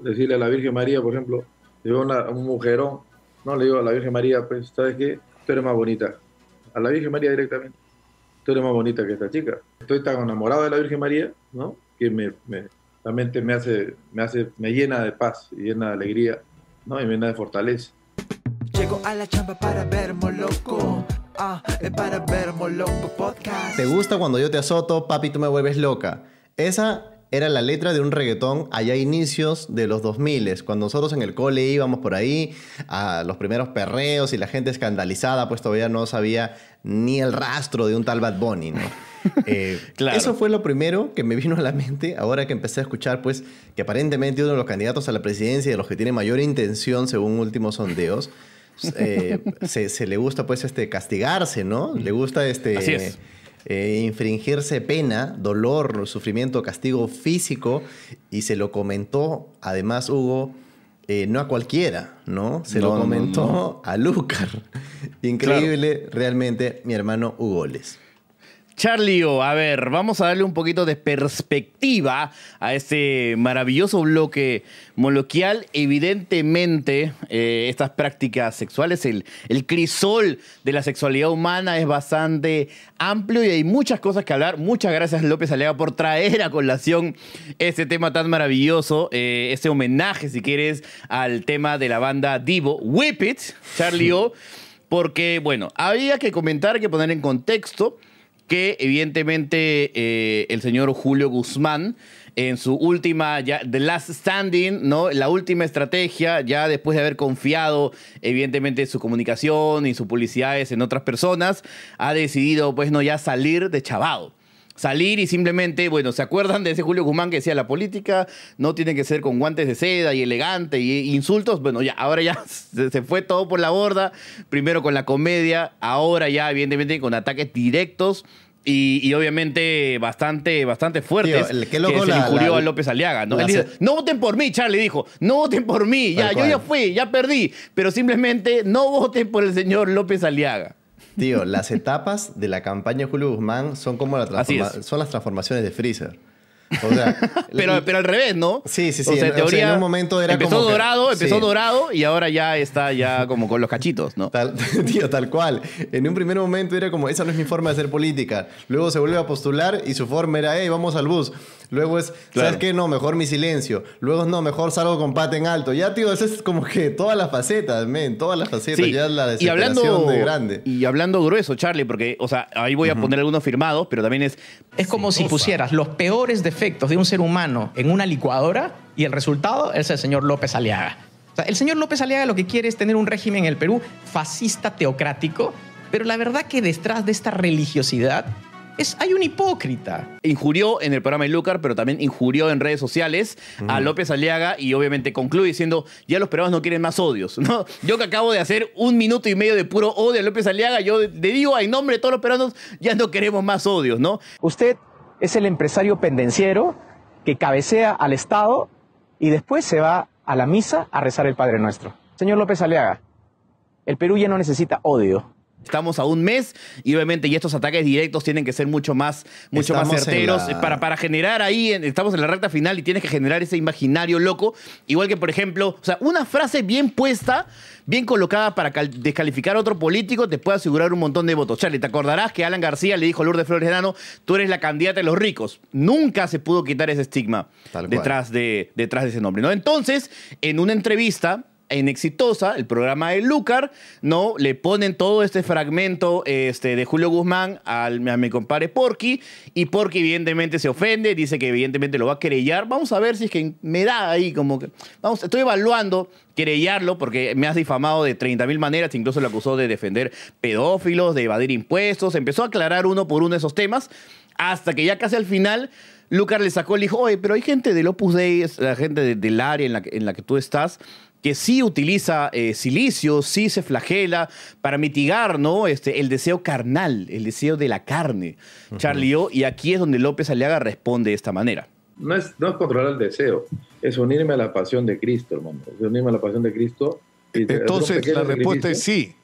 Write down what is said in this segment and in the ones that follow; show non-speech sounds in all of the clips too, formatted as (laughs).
decirle a la Virgen María, por ejemplo, le digo a un mujerón, no le digo a la Virgen María, pues, ¿sabes qué? Tú eres más bonita. A la Virgen María directamente. Tú eres más bonita que esta chica. Estoy tan enamorado de la Virgen María, ¿no? Que me, me realmente me hace, me hace, me llena de paz, y llena de alegría, ¿no? Y me llena de fortaleza. Llego a la chamba para ver loco. Ah, para ver loco podcast. ¿Te gusta cuando yo te azoto, papi, tú me vuelves loca? Esa era la letra de un reggaetón allá a inicios de los 2000, cuando nosotros en el cole íbamos por ahí a los primeros perreos y la gente escandalizada, pues todavía no sabía ni el rastro de un tal Bad Bunny, ¿no? (laughs) Eh, eso fue lo primero que me vino a la mente ahora que empecé a escuchar, pues, que aparentemente uno de los candidatos a la presidencia y de los que tiene mayor intención, según últimos sondeos, eh, (laughs) se, le gusta, pues, este, castigarse, ¿no? Le gusta, este... Así es eh, infringirse pena, dolor, sufrimiento, castigo físico, y se lo comentó, además, Hugo, eh, no a cualquiera, ¿no? Se lo comentó a Lucar. Increíble, realmente, mi hermano Hugo Les. Charlie, a ver, vamos a darle un poquito de perspectiva a este maravilloso bloque moloquial. Evidentemente, eh, estas prácticas sexuales, el, el, crisol de la sexualidad humana es bastante amplio y hay muchas cosas que hablar. Muchas gracias, López Alega, por traer a colación este tema tan maravilloso, eh, este homenaje, si quieres, al tema de la banda Divo. Whip It, Charlie porque, bueno, había que comentar, que poner en contexto que evidentemente eh, el señor Julio Guzmán en su última, ya, The Last Standing, ¿no? La última estrategia, ya después de haber confiado, evidentemente, su comunicación y sus publicidades en otras personas, ha decidido, pues, no ya salir de chavado. Salir y simplemente, bueno, ¿se acuerdan de ese Julio Guzmán que decía la política no tiene que ser con guantes de seda y elegante y insultos? Bueno, ya, ahora ya (laughs) se fue todo por la borda. Primero con la comedia, ahora ya, evidentemente, con ataques directos y, obviamente bastante, bastante fuertes. Tío, qué loco que se injurió a López Aliaga. ¿no? no voten por mí, Charlie dijo. No voten por mí. Ya, yo ya fui, ya perdí. Pero simplemente no voten por el señor López Aliaga. Tío, las etapas de la campaña de Julio Guzmán son como la son las transformaciones de Freezer (laughs) pero, pero al revés, ¿no? Sí, sí, sí. en, teoría, en un momento era empezó dorado, empezó dorado y ahora ya está ya como con los cachitos, ¿no? Tal, (laughs) tío, tal cual. En un primer momento era como, esa no es mi forma de hacer política. Luego se vuelve a postular y su forma era, hey, vamos al bus. Luego es, ¿sabes qué? No, mejor mi silencio. Luego es, no, mejor salgo con pate en alto. Ya, tío, eso es como que todas las facetas, men, todas las facetas. Ya la desesperación y hablando, de grande. Y hablando grueso, Charlie, porque, o sea, ahí voy a poner algunos firmados, pero también es... Es como si pusieras los peores defectos de un ser humano en una licuadora y el resultado es el señor López Aliaga. O sea, el señor López Aliaga lo que quiere es tener un régimen en el Perú fascista teocrático, pero la verdad que detrás de esta religiosidad es, hay un hipócrita. Injurió en el programa de Lucar, pero también injurió en redes sociales a López Aliaga y obviamente concluye diciendo, ya los peruanos no quieren más odios. (laughs) ¿no? Yo que acabo de hacer un minuto y medio de puro odio a López Aliaga, yo le digo en nombre de todos los peruanos, ya no queremos más odios, ¿no? Usted es el empresario pendenciero que cabecea al Estado y después se va a la misa a rezar el Padre Nuestro. Señor López Aliaga, el Perú ya no necesita odio. Estamos a un mes y obviamente y estos ataques directos tienen que ser mucho más, mucho más certeros para, para generar ahí, estamos en la recta final y tienes que generar ese imaginario loco. Igual que, por ejemplo, o sea, una frase bien puesta, bien colocada para descalificar a otro político te puede asegurar un montón de votos. Charlie, te acordarás que Alan García le dijo a Lourdes Flores Enano, tú eres la candidata de los ricos. Nunca se pudo quitar ese estigma detrás de, detrás de ese nombre. ¿no? Entonces, en una entrevista, en Exitosa, el programa de Lucar, ¿no? Le ponen todo este fragmento este, de Julio Guzmán al, a mi compadre Porky, y Porky evidentemente se ofende, dice que evidentemente lo va a querellar. Vamos a ver si es que me da ahí como que... Vamos, estoy evaluando querellarlo porque me has difamado de 30 mil maneras, incluso lo acusó de defender pedófilos, de evadir impuestos, empezó a aclarar uno por uno esos temas, hasta que ya casi al final... Lucar le sacó, le dijo, oye, pero hay gente del Opus Dei, la gente del área en la, en la que tú estás, que sí utiliza eh, silicio, sí se flagela para mitigar ¿no? este, el deseo carnal, el deseo de la carne, Charlie O, y aquí es donde López Aliaga responde de esta manera. No es, no es controlar el deseo, es unirme a la pasión de Cristo, hermano. Es unirme a la pasión de Cristo. Entonces, la respuesta es sí.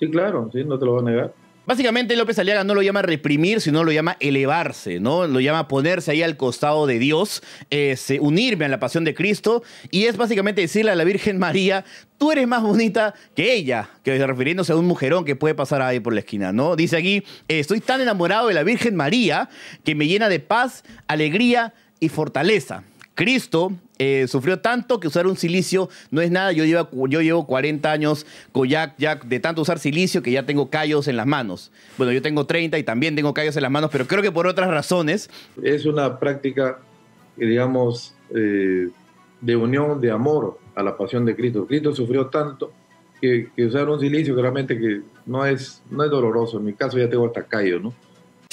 Sí, claro, sí, no te lo voy a negar. Básicamente López Aliaga no lo llama reprimir, sino lo llama elevarse, ¿no? Lo llama ponerse ahí al costado de Dios, eh, unirme a la pasión de Cristo, y es básicamente decirle a la Virgen María, tú eres más bonita que ella, que refiriéndose a un mujerón que puede pasar ahí por la esquina, ¿no? Dice aquí, eh, estoy tan enamorado de la Virgen María que me llena de paz, alegría y fortaleza. Cristo eh, sufrió tanto que usar un silicio no es nada. Yo llevo, yo llevo 40 años ya, ya de tanto usar silicio que ya tengo callos en las manos. Bueno, yo tengo 30 y también tengo callos en las manos, pero creo que por otras razones. Es una práctica, digamos, eh, de unión, de amor a la pasión de Cristo. Cristo sufrió tanto que, usar un silicio que realmente que no es, no es doloroso. En mi caso ya tengo hasta callos, ¿no?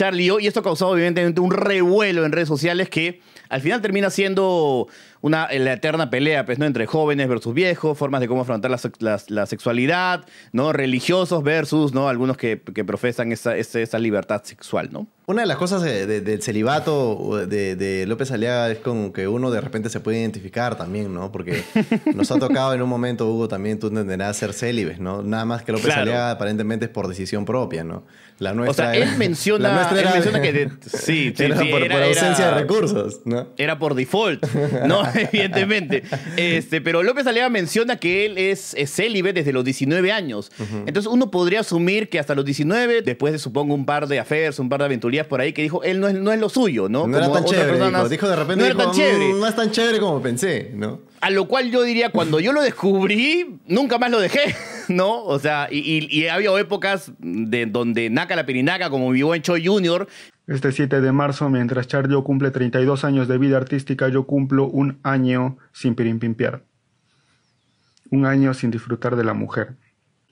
Charlie, y esto ha causado evidentemente un revuelo en redes sociales que al final termina siendo una, la eterna pelea pues, ¿no? entre jóvenes versus viejos, formas de cómo afrontar la, sexualidad, ¿no? religiosos versus ¿no? algunos que, profesan esa, esa, libertad sexual. ¿no? Una de las cosas del celibato de, López Aliaga es con que uno de repente se puede identificar también, ¿no? Porque (laughs) nos ha tocado en un momento, Hugo, también tú entenderás ser célibes, ¿no? Nada más que López Aliaga aparentemente es por decisión propia, ¿no? La nuestra o sea, él menciona, él menciona que sí, sí, por, ausencia de recursos, ¿no? Era por default, ¿no? (laughs) (laughs) Evidentemente. Este, pero López Aliaga menciona que él es, célibe desde los 19 años. Entonces uno podría asumir que hasta los 19, después de supongo un par de affairs, un par de por ahí, que dijo, él no es, no es lo suyo, ¿no? No era tan chévere, dijo, de repente, no era tan chévere. Mm, no es tan chévere como pensé, ¿no? A lo cual yo diría, cuando yo lo descubrí, nunca más lo dejé, (laughs) ¿no? O sea, y, y, había épocas de donde Naka la Pirinaca, como vivo en Choi Junior. Este 7 de marzo, mientras Chardio cumple 32 años de vida artística, yo cumplo un año sin pirimpimpiar. Un año sin disfrutar de la mujer.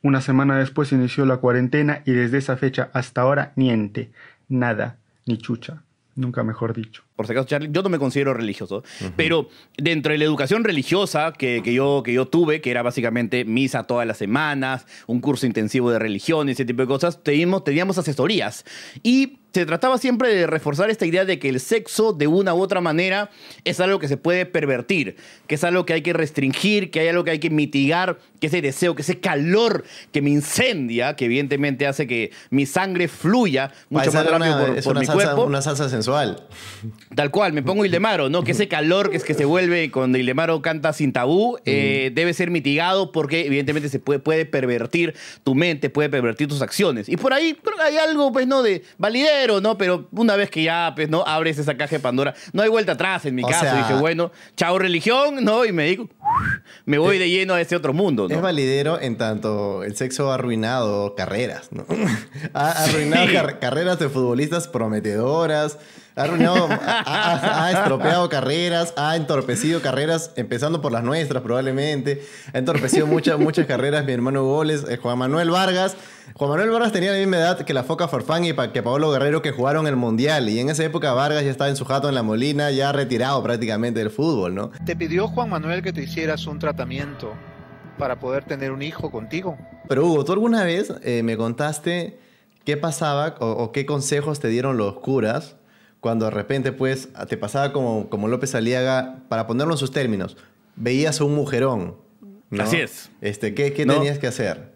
Una semana después inició la cuarentena y desde esa fecha hasta ahora niente, nada, ni chucha, nunca mejor dicho por si acaso, Charlie, yo no me considero religioso, pero dentro de la educación religiosa que, yo, que yo tuve, que era básicamente misa todas las semanas, un curso intensivo de religión y ese tipo de cosas, teníamos, teníamos asesorías. Y se trataba siempre de reforzar esta idea de que el sexo, de una u otra manera, es algo que se puede pervertir, que es algo que hay que restringir, que hay algo que hay que mitigar, que ese deseo, que ese calor que me incendia, que evidentemente hace que mi sangre fluya mucho más rápido por, mi cuerpo. Una salsa sensual. Tal cual, me pongo Ildemaro, ¿no? Que ese calor que es que se vuelve cuando Ildemaro canta sin tabú eh, debe ser mitigado porque evidentemente se puede, puede pervertir tu mente, puede pervertir tus acciones. Y por ahí creo que hay algo, pues, ¿no? De validero, ¿no? Pero una vez que ya, pues, ¿no? Abres esa caja de Pandora, no hay vuelta atrás en mi caso. dije, bueno, chao religión, ¿no? Y me digo, me voy de lleno a ese otro mundo, ¿no? Es validero en tanto el sexo ha arruinado carreras, ¿no? (laughs) ha arruinado carreras de futbolistas prometedoras ha, ha, estropeado carreras, ha entorpecido carreras, empezando por las nuestras probablemente. Ha entorpecido muchas, muchas carreras mi hermano Goles, eh, Juan Manuel Vargas. Juan Manuel Vargas tenía la misma edad que la Foca Farfán y que Pablo Guerrero que jugaron el Mundial. Y en esa época Vargas ya estaba en su jato en la Molina, ya retirado prácticamente del fútbol, ¿no? ¿Te pidió Juan Manuel que te hicieras un tratamiento para poder tener un hijo contigo? Pero Hugo, ¿tú alguna vez eh, me contaste qué pasaba o, qué consejos te dieron los curas cuando de repente pues te pasaba como, como López Aliaga, para ponerlo en sus términos, veías a un mujerón. Así es. Este, ¿Qué, qué tenías que hacer?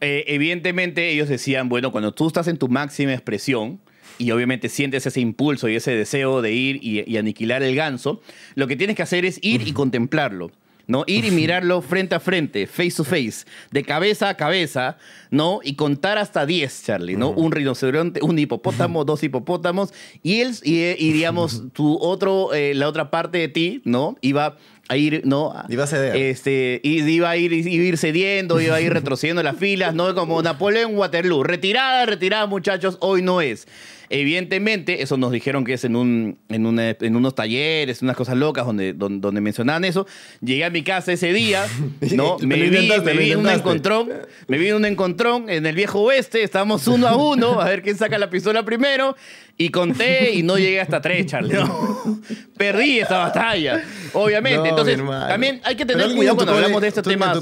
Eh, evidentemente ellos decían, bueno, cuando tú estás en tu máxima expresión, y obviamente sientes ese impulso y ese deseo de ir y, y, aniquilar el ganso, lo que tienes que hacer es ir y contemplarlo. ¿No? Ir y mirarlo frente a frente, face to face, de cabeza a cabeza, ¿no? Y contar hasta 10, Charlie, ¿no? Un rinoceronte, un hipopótamo, dos hipopótamos, y él, y, iríamos tu otro, eh, la otra parte de ti, ¿no? Iba a ir, ¿no? Iba a ceder. Este, iba a ir, iba a ir cediendo, iba a ir retrocediendo las filas, ¿no? Como Napoleón Waterloo. Retirada, retirada, muchachos, hoy no es. Evidentemente, eso nos dijeron que es en, un, en, en unos talleres, unas cosas locas donde, donde, mencionaban eso. Llegué a mi casa ese día, (laughs) ¿no? me vi, me vi un encontrón, me vi un encontrón en el viejo oeste, estábamos uno a uno, a ver quién saca la pistola primero. Y conté y no llegué hasta tres, Charlie. (laughs) Perdí esta batalla, obviamente. Entonces, también hay que tener cuidado cuando hablamos de este tema.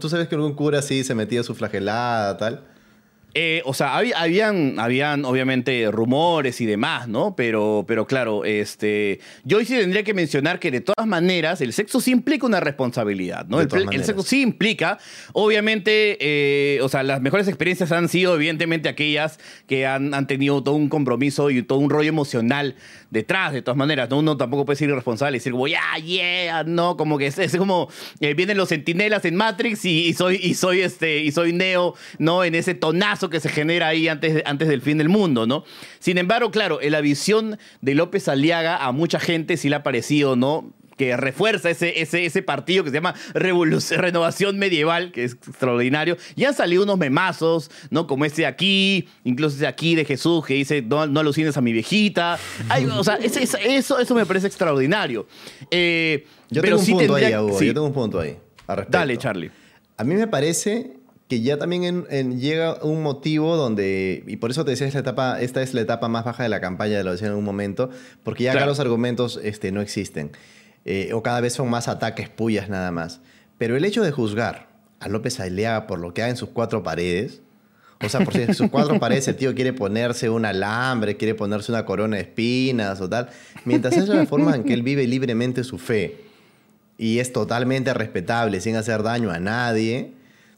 ¿Tú sabes que algún cura sí se metía su flagelada, tal? Eh, o sea, hab- habían, habían obviamente rumores y demás, ¿no? Pero, pero claro, este, yo sí tendría que mencionar que de todas maneras el sexo sí implica una responsabilidad, ¿no? El, sexo sí implica, obviamente, eh, o sea, las mejores experiencias han sido evidentemente aquellas que han, han tenido todo un compromiso y todo un rollo emocional detrás, de todas maneras, ¿no? Uno tampoco puede ser irresponsable y decir, como, ya, yeah, no, como que es, es como, eh, vienen los sentinelas en Matrix y, y soy, y soy este, y soy Neo, ¿no? En ese tonazo que se genera ahí antes, antes del fin del mundo, ¿no? Sin embargo, claro, en la visión de López Aliaga a mucha gente sí le ha parecido, ¿no? que refuerza ese, ese, ese partido que se llama Revolución, Renovación Medieval, que es extraordinario. Ya han salido unos memazos, ¿no? Como ese de aquí, incluso ese de aquí de Jesús, que dice, no, no alucines a mi viejita. Ay, o sea, ese- eso, eso me parece extraordinario. Eh, Yo pero tengo un sí punto tendría- ahí, Hugo. sí. Yo tengo un punto ahí. Dale, Charlie. A mí me parece que ya también en- en- llega un motivo donde, y por eso te decía, es la etapa, esta es la etapa más baja de la campaña, lo decía en un momento, porque ya acá los argumentos este, no existen, eh, o cada vez son más ataques puyas nada más. Pero el hecho de juzgar a López Aliaga por lo que haga en sus cuatro paredes, o sea, por si en sus cuatro paredes el tío quiere ponerse un alambre, quiere ponerse una corona de espinas o tal, mientras esa es la forma en que él vive libremente su fe, y es totalmente respetable sin hacer daño a nadie.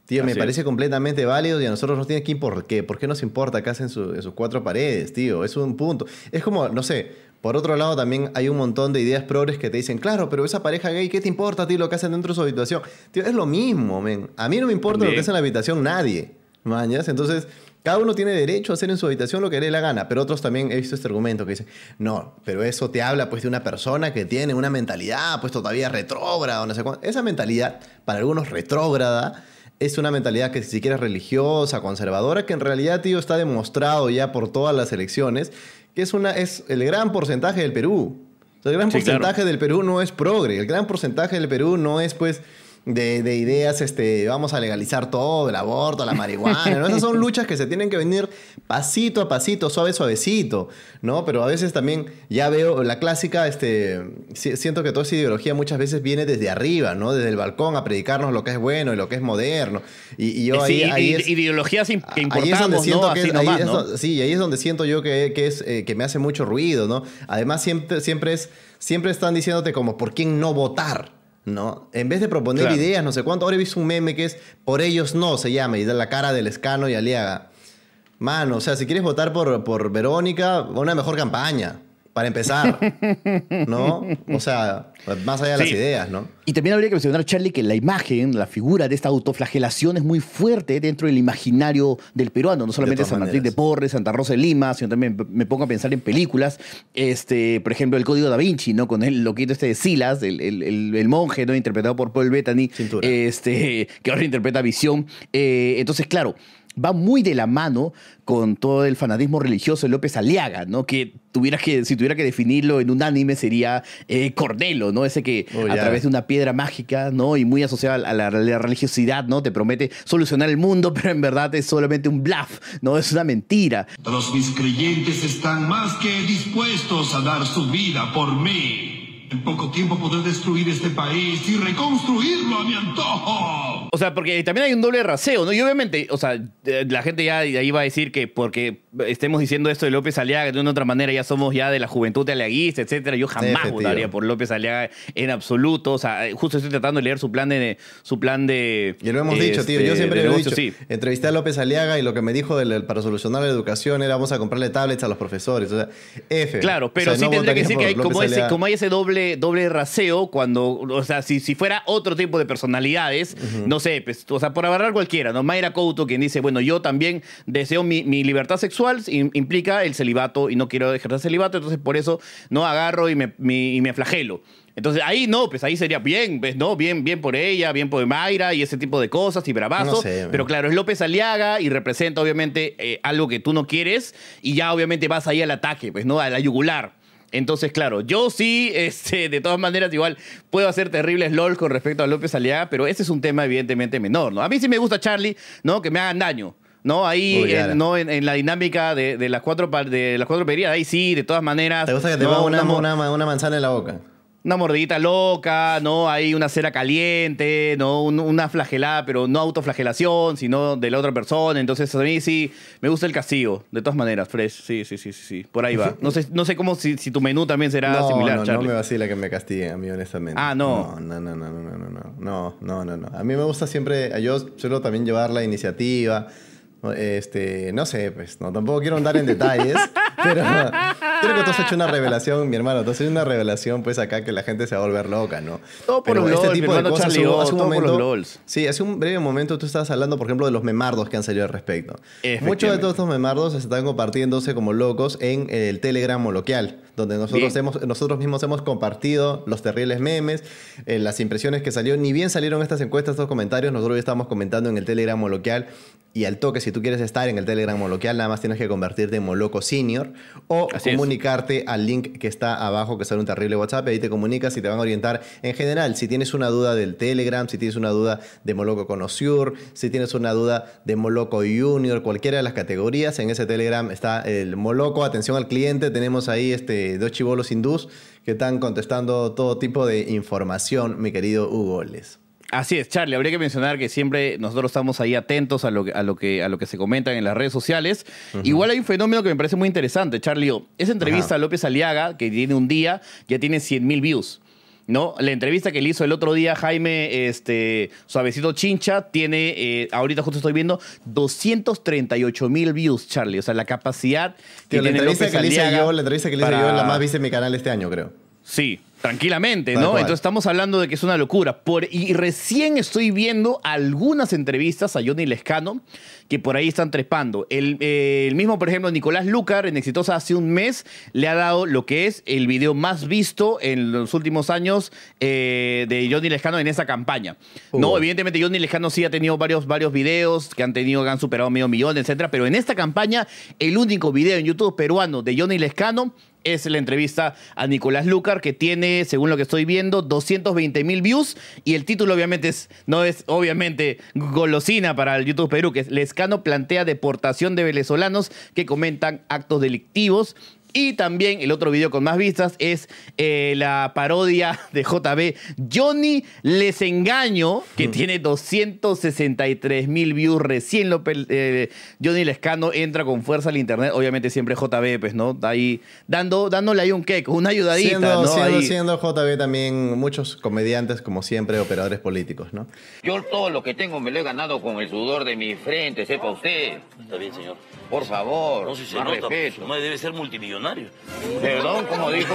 Tío, me parece completamente válido y a nosotros nos tiene que importar. ¿Qué? ¿Por qué nos importa qué hacen su- en sus cuatro paredes, tío? Es un punto. Es como, no sé, por otro lado también hay un montón de ideas progres que te dicen, claro, pero esa pareja gay, ¿qué te importa, tío, lo que hacen dentro de su habitación? Tío, es lo mismo, men. A mí no me importa lo que hace en la habitación nadie, mañas. Entonces, cada uno tiene derecho a hacer en su habitación lo que le dé la gana. Pero otros también he visto este argumento que dicen, no, pero eso te habla pues de una persona que tiene una mentalidad pues todavía retrógrada o no sé cuánto. Esa mentalidad, para algunos retrógrada, es una mentalidad que si quieres religiosa, conservadora, que en realidad, tío, está demostrado ya por todas las elecciones, que es, una, es el gran porcentaje del Perú. O sea, el gran Sí, claro. porcentaje del Perú no es progre, el gran porcentaje del Perú no es pues de, de ideas, este, vamos a legalizar todo, el aborto, la marihuana, ¿no? Esas son (laughs) luchas que se tienen que venir pasito a pasito, suave, suavecito, ¿no? Pero a veces también ya veo la clásica, este, si- siento que toda esa ideología muchas veces viene desde arriba, ¿no? Desde el balcón a predicarnos lo que es bueno y lo que es moderno. Y, y yo Sí, ahí, ahí ide- es- ideologías que importamos, ¿no? sí, ahí es donde siento yo que, que es, eh, que me hace mucho ruido, ¿no? Además, siempre, siempre, es, siempre están diciéndote como, ¿por quién no votar? ¿No? En vez de proponer Claro. ideas, no sé cuánto. Ahora he visto un meme que es Por ellos no, se llama, y da la cara del escano y Aliaga. Mano, o sea, si quieres votar por, por Verónica, una mejor campaña, para empezar. ¿No? O sea, más allá de las ideas, ¿no? Y también habría que mencionar, Charlie, que la imagen, la figura de esta autoflagelación es muy fuerte dentro del imaginario del peruano. No solamente San Martín de. Porres, Santa Rosa de Lima, sino también me pongo a pensar en películas. Este, por ejemplo, El Código da Vinci, ¿no? Con el loquito este de Silas, el, el- el- el monje, ¿no? Interpretado por Paul Bettany. Cintura. Este, que ahora interpreta Visión. Eh, entonces, claro, va muy de la mano con todo el fanatismo religioso de López Aliaga, ¿no? Que tuviera que, si tuviera que definirlo en un anime sería eh, Cordelo, ¿no? Ese que Oh, a través de una piedra mágica, ¿no? Y muy asociada a la, a la religiosidad, ¿no? Te promete solucionar el mundo, (laughs) pero en verdad es solamente un bluff, ¿no? Es una mentira. Todos mis creyentes están más que dispuestos a dar su vida por mí. En poco tiempo podré destruir este país y reconstruirlo a mi antojo. O sea, porque también hay un doble raseo, ¿no? Y obviamente, o sea, eh, la gente ya de ahí va a decir que porque estemos diciendo esto de López Aliaga, de una otra manera ya somos ya de la juventud aliaguista, etcétera. Yo jamás votaría por López Aliaga en absoluto. O sea, justo estoy tratando de leer su plan de su plan de Y lo hemos dicho, tío. este, Yo siempre de lo he dicho. sí. Entrevisté a López Aliaga y lo que me dijo para solucionar la educación era vamos a comprarle tablets a los profesores. O sea, F. Claro, O pero sea, sí no tendría que decir que hay como, ese, como hay ese doble, doble raseo cuando, o sea, si, si fuera otro tipo de personalidades, no sé, pues, o sea, por agarrar cualquiera, ¿no? Mayra Couto, quien dice, bueno, yo también deseo mi, mi libertad sexual, im- implica el celibato y no quiero ejercer celibato, entonces por eso no agarro y me, y me flagelo. Entonces ahí no, pues ahí sería bien, pues no, bien, bien por ella, bien por Mayra y ese tipo de cosas y bravazo. No sé, pero claro, es López Aliaga y representa obviamente eh, algo que tú no quieres y ya obviamente vas ahí al ataque, pues no, a la yugular. Entonces, claro, yo sí, (laughs) este, de todas maneras, igual puedo hacer terribles LOL con respecto a López Aliaga, pero ese es un tema evidentemente menor, ¿no? A mí sí me gusta Charlie, ¿no? Que me hagan daño. ¿No? Ahí, Uy, ya. en, ¿no? En, en la dinámica de, de las cuatro de las cuatro pedidas, ahí sí, de todas maneras. ¿Te gusta que te ¿no? ponga una, una, una manzana en la boca? una mordidita loca, ¿no? Hay una cera caliente, ¿no? Un- una flagelada, pero no autoflagelación, sino de la otra persona. Entonces, a mí sí me gusta el castigo, de todas maneras, Fresh. Sí, sí, sí, sí, sí. Por ahí va. No sé, no sé cómo si, si tu menú también será no, similar, no, no Charlie. me vacila que me castiguen a mí, honestamente. Ah, no. No, no, no, no, no, no, no, no, no, no, no. A mí me gusta siempre, yo suelo también llevar la iniciativa. Este, no sé, pues, no, tampoco quiero andar en detalles, pero creo que tú has hecho una revelación, mi hermano, tú has hecho una revelación, pues, acá que la gente se va a volver loca, ¿no? Todo por Pero los LOL, mi hermano Charlie, hubo- hace un todo por momento, los LOLs. Sí, hace un breve momento tú estabas hablando, por ejemplo, de los memardos que han salido al respecto. Muchos de todos estos memardos están compartiéndose como locos en el Telegram local, donde nosotros, hemos, nosotros mismos hemos compartido los terribles memes, eh, las impresiones que salieron. Ni bien salieron estas encuestas, estos comentarios, nosotros ya estábamos comentando en el Telegram local. Y al toque, si tú quieres estar en el Telegram local, nada más tienes que convertirte en Moloco Senior o Así es. comunicarte al link que está abajo, que sale un terrible WhatsApp. y Ahí te comunicas y te van a orientar en general. Si tienes una duda del Telegram, si tienes una duda de Moloco con si tienes una duda de Moloco Junior, cualquiera de las categorías, en ese Telegram está el Moloco. Atención al cliente, tenemos ahí este, dos chivolos hindús que están contestando todo tipo de información, mi querido Hugo Les. Así es, Charlie. Habría que mencionar que siempre nosotros estamos ahí atentos a lo que, a lo que, a lo que se comentan en las redes sociales. Igual hay un fenómeno que me parece muy interesante, Charlie. Esa entrevista Ajá. a López Aliaga, que tiene un día, ya tiene 100 mil views. ¿No? La entrevista que le hizo el otro día Jaime este, Suavecito Chincha tiene, eh, ahorita justo estoy viendo, 238 mil views, Charlie. O sea, la capacidad que Tío, la tiene entrevista López que le hice yo, la entrevista que le hice para- yo es la más vista en mi canal este año, creo. Sí, tranquilamente, Tal ¿no? cual. Entonces estamos hablando de que es una locura. Por, y recién estoy viendo algunas entrevistas a Johnny Lescano que por ahí están trepando. El, eh, el mismo, por ejemplo, Nicolás Lucar, en Exitosa hace un mes, le ha dado lo que es el video más visto en los últimos años eh, de Johnny Lescano en esa campaña. No, evidentemente Johnny Lescano sí ha tenido varios, varios videos que han tenido, que han superado medio millón, etcétera, pero en esta campaña, el único video en YouTube peruano de Johnny Lescano es la entrevista a Nicolás Lucar, que tiene, según lo que estoy viendo, 220 mil views. Y el título, obviamente, es, no es obviamente golosina para el YouTube Perú, que es Lescano plantea deportación de venezolanos que comentan actos delictivos. Y también el otro video con más vistas es eh, la parodia (laughs) de JB Johnny Les Engaño, que tiene 263 mil views. Recién lo eh, Johnny Lescano entra con fuerza al internet. Obviamente siempre JB, pues, ¿no? Ahí dando, dándole ahí un queque, una ayudadita, Siendo, ¿no? siendo, Ahí. siendo JB también muchos comediantes, como siempre, operadores políticos, ¿no? Yo todo lo que tengo me lo he ganado con el sudor de mi frente, sepa usted. Está bien, señor. Por favor, No, si se más nota, respeto. nomás debe ser multimillonario. Perdón, como dijo.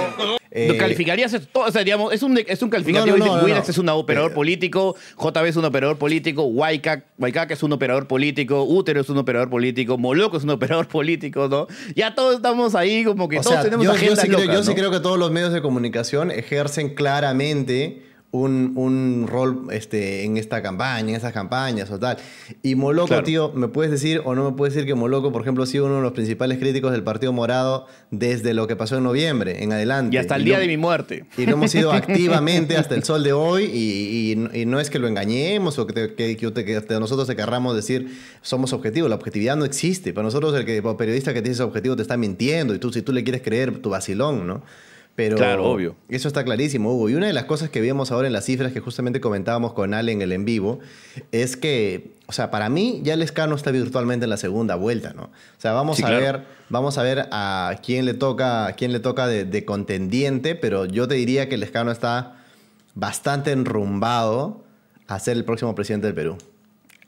Eh, ¿Lo calificarías esto? O sea, digamos, es un, es un calificativo. No, no, no, no, Willax no. es un operador Eh, político, JB es un operador político, Waikak, Waikak es un operador político, Útero es un operador político, Moloco es un operador político, ¿no? Ya todos estamos ahí como que O todos sea, tenemos yo, yo agendas sí creo, locas, yo sí creo que todos los medios de comunicación ejercen claramente un, un rol este, en esta campaña, en estas campañas o tal. Y Moloco, Claro. tío, ¿me puedes decir o no me puedes decir que Moloco, por ejemplo, ha sido uno de los principales críticos del Partido Morado desde lo que pasó en noviembre en adelante? Y hasta el Y día lo- de mi muerte. Y lo hemos ido (laughs) activamente hasta el sol de hoy y, y- y no es que lo engañemos o que, te- que- que te- te- nosotros te querramos decir somos objetivos. La objetividad no existe. Para nosotros el que el periodista que tiene ese objetivo te está mintiendo y tú si tú le quieres creer tu vacilón, ¿no? Pero Claro, obvio. Eso está clarísimo, Hugo. Y una de las cosas que vemos ahora en las cifras que justamente comentábamos con Ale en el en vivo es que, o sea, para mí ya el escano está virtualmente en la segunda vuelta, ¿no? O sea, vamos Sí, a claro. ver, vamos a ver a quién le toca, a quién le toca de, de contendiente, pero yo te diría que el escano está bastante enrumbado a ser el próximo presidente del Perú.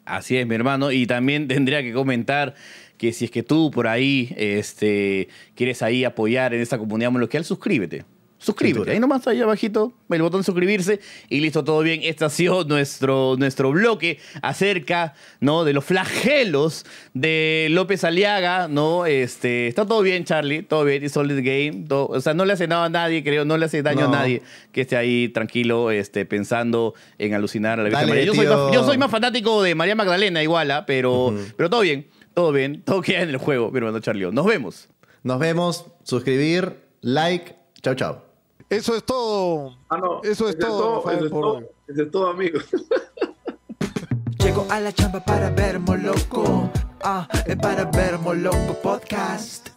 Así es, mi hermano. Y también tendría que comentar que si es que tú por ahí este, quieres ahí apoyar en esta comunidad local, suscríbete. Suscríbete. Cintura. Ahí nomás, ahí abajito, el botón de suscribirse y listo, todo bien. Este ha sido nuestro, nuestro bloque acerca ¿no? de los flagelos de López Aliaga, ¿no? Este, está todo bien, Charlie, todo bien, all the game. todo- o sea, no le hace nada a nadie, creo, no le hace daño No. a nadie que esté ahí tranquilo, este, pensando en alucinar a la Virgen María. Yo soy, más, yo soy más fanático de María Magdalena igual, ¿ah? pero, pero todo bien, todo bien, todo queda en el juego, mi hermano Charlie. Nos vemos. Nos vemos, suscribir, like, chao, chao. Eso es todo. Ah, no. Eso es todo, Eso es por todo, es todo, amigos. (laughs) Llego a la chamba para ver Moloco. Ah, es para ver Moloco Podcast.